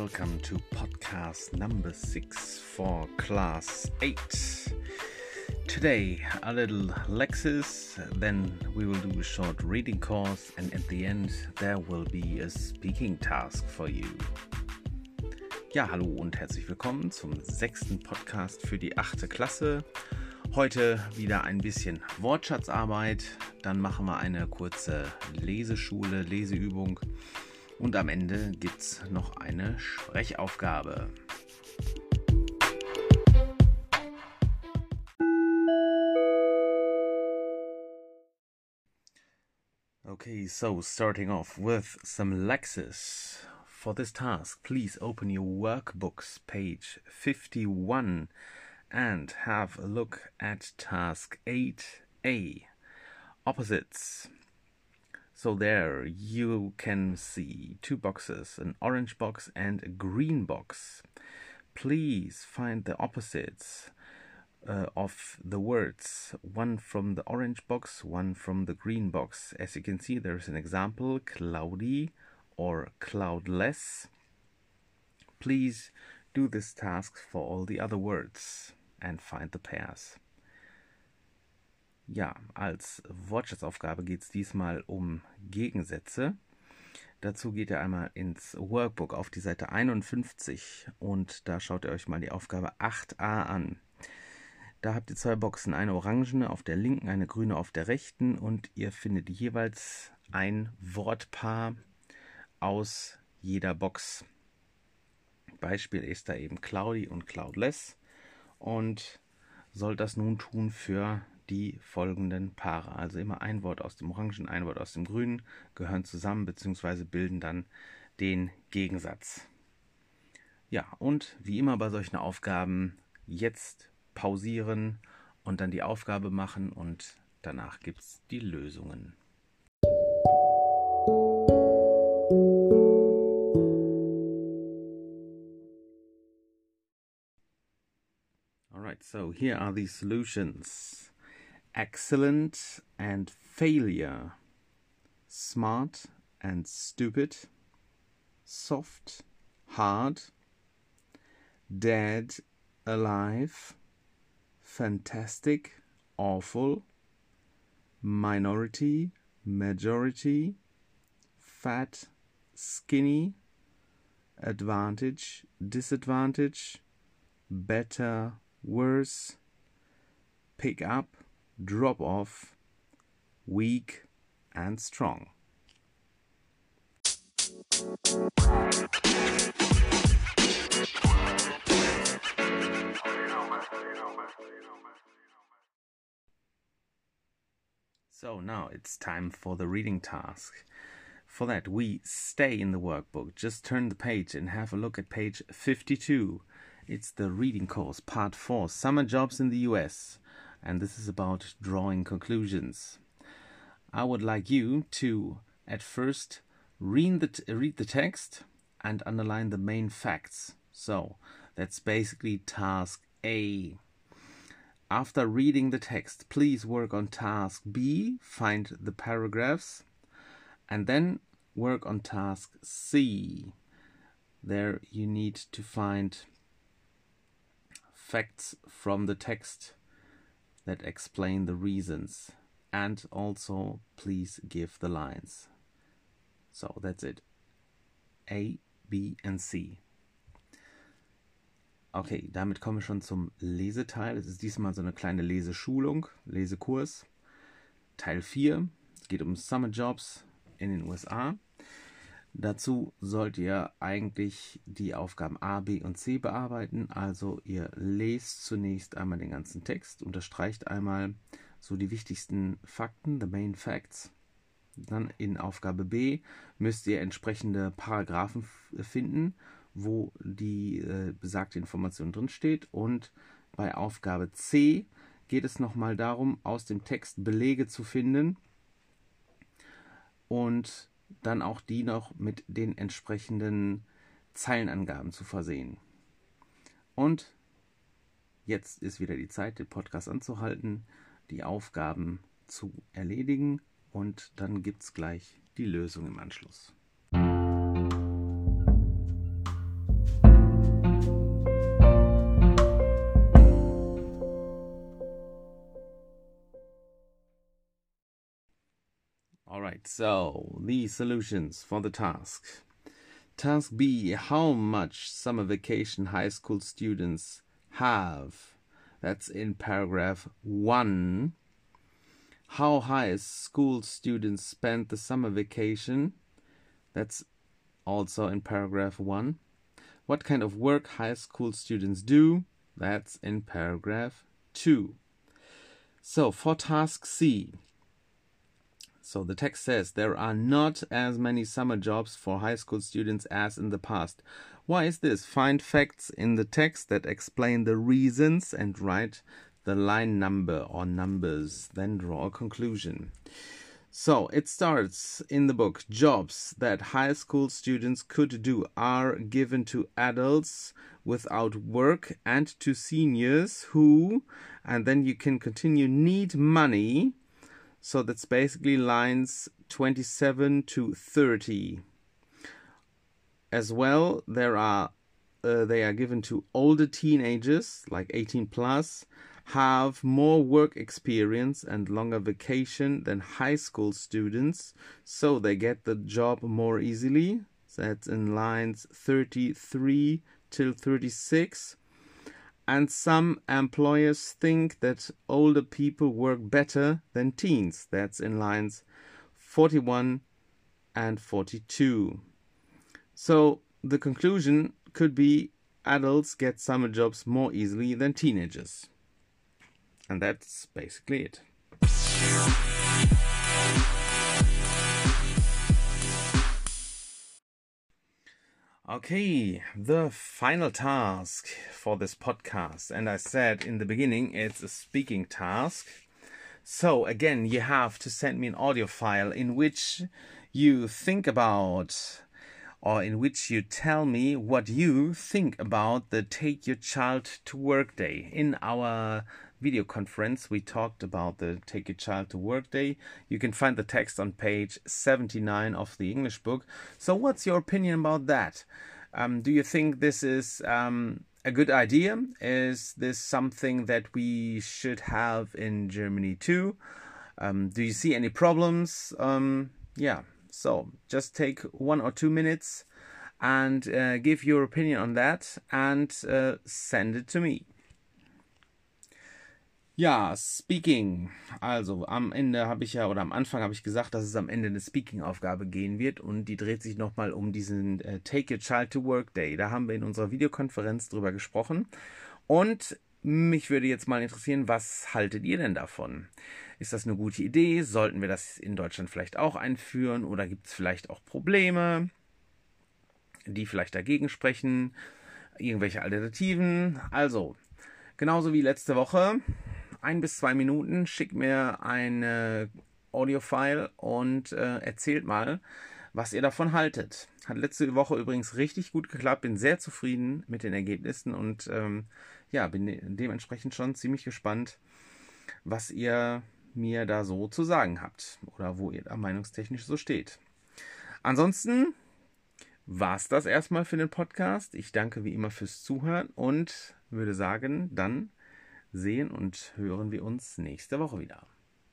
welcome to podcast number six for class eight. Today, a little Lexis, then we will do a short reading course, and at the end, there will be a speaking task for you. Ja, hallo und herzlich willkommen zum sechsten Podcast für die achte Klasse. Heute wieder ein bisschen Wortschatzarbeit, dann machen wir eine kurze Leseschule, Leseübung und am Ende gibt es noch eine Sprechaufgabe. Okay, so starting off with some Lexis. For this task, please open your workbooks, page 51, and have a look at task 8a opposites. So there you can see two boxes, an orange box and a green box. Please find the opposites uh, of the words, one from the orange box, one from the green box. As you can see, there's an example, cloudy or cloudless. Please do this task for all the other words and find the pairs. Ja, als Wortschatzaufgabe geht es diesmal um Gegensätze. Dazu geht ihr einmal ins Workbook auf die Seite 51 und da schaut ihr euch mal die Aufgabe 8a an. Da habt ihr zwei Boxen, eine orangene auf der linken, eine grüne auf der rechten und ihr findet jeweils ein Wortpaar aus jeder Box. Beispiel ist da eben cloudy und cloudless und soll das nun tun für die folgenden Paare. Also immer ein Wort aus dem Orangen, ein Wort aus dem Grünen gehören zusammen bzw. bilden dann den Gegensatz. Ja, und wie immer bei solchen Aufgaben jetzt pausieren und dann die Aufgabe machen und danach gibt es die Lösungen. Alright, so here are the solutions. Excellent and failure, smart and stupid, soft, hard, dead, alive, fantastic, awful, minority, majority, fat, skinny, advantage, disadvantage, better, worse, pick up, drop off, weak, and strong. So now it's time for the reading task. For that, we stay in the workbook. Just turn the page and have a look at page 52. It's the reading course, part 4 Summer Jobs in the US and this is about drawing conclusions. I would like you to, at first, read the, read the text and underline the main facts. So that's basically task A. After reading the text, please work on task B, find the paragraphs, and then work on task C. There you need to find facts from the text that explain the reasons and also please give the lines. So that's it. A, B and C. Okay, damit kommen wir schon zum Leseteil. Es ist diesmal so eine kleine Leseschulung, Lesekurs. Teil 4. Es geht um Summer Jobs in den USA. Dazu sollt ihr eigentlich die Aufgaben A, B und C bearbeiten. Also ihr lest zunächst einmal den ganzen Text, unterstreicht einmal so die wichtigsten Fakten, the main facts. Dann in Aufgabe B müsst ihr entsprechende Paragraphen finden, wo die äh, besagte Information drin steht. Und bei Aufgabe C geht es nochmal darum, aus dem Text Belege zu finden und dann auch die noch mit den entsprechenden Zeilenangaben zu versehen. Und jetzt ist wieder die Zeit, den Podcast anzuhalten, die Aufgaben zu erledigen und dann gibt es gleich die Lösung im Anschluss. So the solutions for the task. Task B How much summer vacation high school students have? That's in paragraph 1. How high school students spend the summer vacation? That's also in paragraph 1. What kind of work high school students do? That's in paragraph 2. So for task C, so the text says there are not as many summer jobs for high school students as in the past. Why is this? Find facts in the text that explain the reasons and write the line number or numbers, then draw a conclusion. So it starts in the book jobs that high school students could do are given to adults without work and to seniors who, and then you can continue, need money so that's basically lines 27 to 30. As well, there are uh, they are given to older teenagers, like 18 plus, have more work experience and longer vacation than high school students, so they get the job more easily. That's in lines 33 till 36. And some employers think that older people work better than teens. That's in lines 41 and 42. So the conclusion could be adults get summer jobs more easily than teenagers. And that's basically it. Okay, the final task for this podcast. And I said in the beginning it's a speaking task. So again, you have to send me an audio file in which you think about or in which you tell me what you think about the Take Your Child to Work Day. In our video conference, we talked about the Take Your Child to Work Day. You can find the text on page 79 of the English book. So, what's your opinion about that? Um, do you think this is um, a good idea? Is this something that we should have in Germany too? Um, do you see any problems? Um, yeah, so just take one or two minutes and uh, give your opinion on that and uh, send it to me. Ja, Speaking. Also am Ende habe ich ja, oder am Anfang habe ich gesagt, dass es am Ende eine Speaking-Aufgabe gehen wird und die dreht sich nochmal um diesen äh, Take Your Child to Work Day. Da haben wir in unserer Videokonferenz drüber gesprochen und mich würde jetzt mal interessieren, was haltet ihr denn davon? Ist das eine gute Idee? Sollten wir das in Deutschland vielleicht auch einführen oder gibt es vielleicht auch Probleme, die vielleicht dagegen sprechen? Irgendwelche Alternativen? Also, genauso wie letzte Woche, ein bis zwei Minuten, schickt mir eine Audio-File und äh, erzählt mal, was ihr davon haltet. Hat letzte Woche übrigens richtig gut geklappt, bin sehr zufrieden mit den Ergebnissen und ähm, ja, bin dementsprechend schon ziemlich gespannt, was ihr mir da so zu sagen habt oder wo ihr da meinungstechnisch so steht. Ansonsten war es das erstmal für den Podcast. Ich danke wie immer fürs Zuhören und würde sagen, dann sehen und hören wir uns nächste Woche wieder.